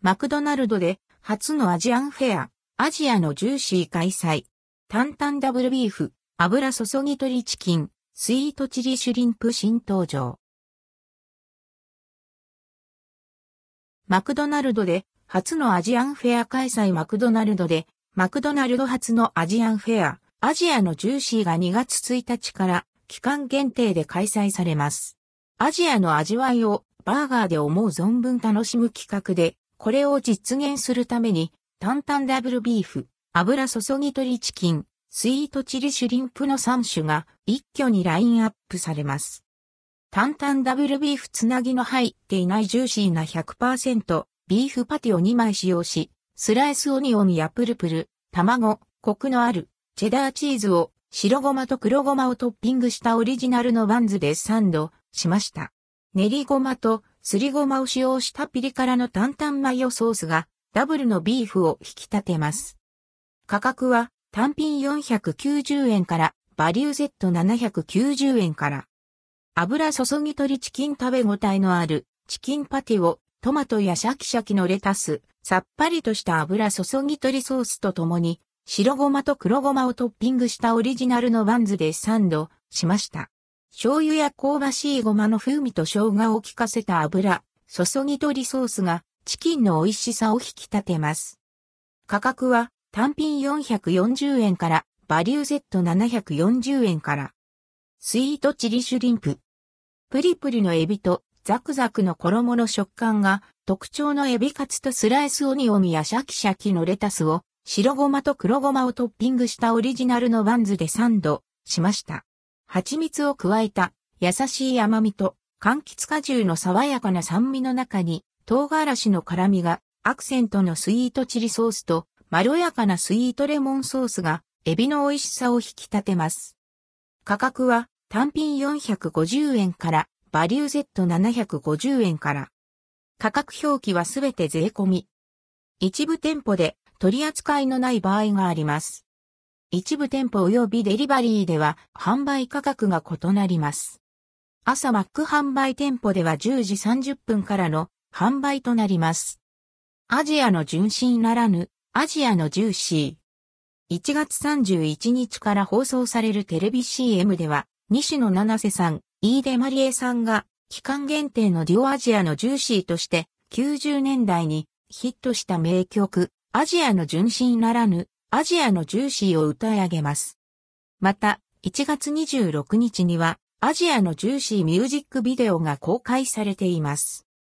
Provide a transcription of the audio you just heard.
マクドナルドで初のアジアンフェア、アジアのジューシー開催。タンタンダブルビーフ、油注ぎ鶏チキン、スイートチリシュリンプ新登場。マクドナルドで初のアジアンフェア開催マクドナルドでマクドナルド初のアジアンフェア、アジアのジューシーが2月1日から期間限定で開催されます。アジアの味わいをバーガーで思う存分楽しむ企画で、これを実現するために、タンタンダブルビーフ、油注ぎ鶏チキン、スイートチリシュリンプの3種が一挙にラインアップされます。タンタンダブルビーフつなぎの入っていないジューシーな100%ビーフパティを2枚使用し、スライスオニオンやプルプル、卵、コクのあるチェダーチーズを白ごまと黒ごまをトッピングしたオリジナルのバンズでサンドしました。練りごまとすりごまを使用したピリ辛の担々マヨソースがダブルのビーフを引き立てます。価格は単品490円からバリュー Z790 円から。油注ぎ鶏チキン食べ応えのあるチキンパティをトマトやシャキシャキのレタス、さっぱりとした油注ぎ鶏ソースとともに白ごまと黒ごまをトッピングしたオリジナルのバンズでサンドしました。醤油や香ばしいごまの風味と生姜を効かせた油注ぎ鶏ソースがチキンの美味しさを引き立てます。価格は単品440円からバリュー Z740 円から。スイートチリシュリンプ。プリプリのエビとザクザクの衣の食感が特徴のエビカツとスライスオニオンやシャキシャキのレタスを白ごまと黒ごまをトッピングしたオリジナルのバンズでサンドしました。蜂蜜を加えた優しい甘みと柑橘果汁の爽やかな酸味の中に唐辛子の辛みがアクセントのスイートチリソースとまろやかなスイートレモンソースがエビの美味しさを引き立てます。価格は単品450円からバリュー Z750 円から。価格表記はすべて税込み。一部店舗で取り扱いのない場合があります。一部店舗及びデリバリーでは販売価格が異なります。朝マック販売店舗では10時30分からの販売となります。アジアの純真ならぬアジアのジューシー。1月31日から放送されるテレビ CM では西野七瀬さん、飯豊まりえさんが期間限定のデュオアジアのジューシーとして90年代にヒットした名曲アジアの純真ならぬ、アジアのジューシーを歌い上げます。また、1月26日には、アジアのジューシーミュージックビデオが公開されています。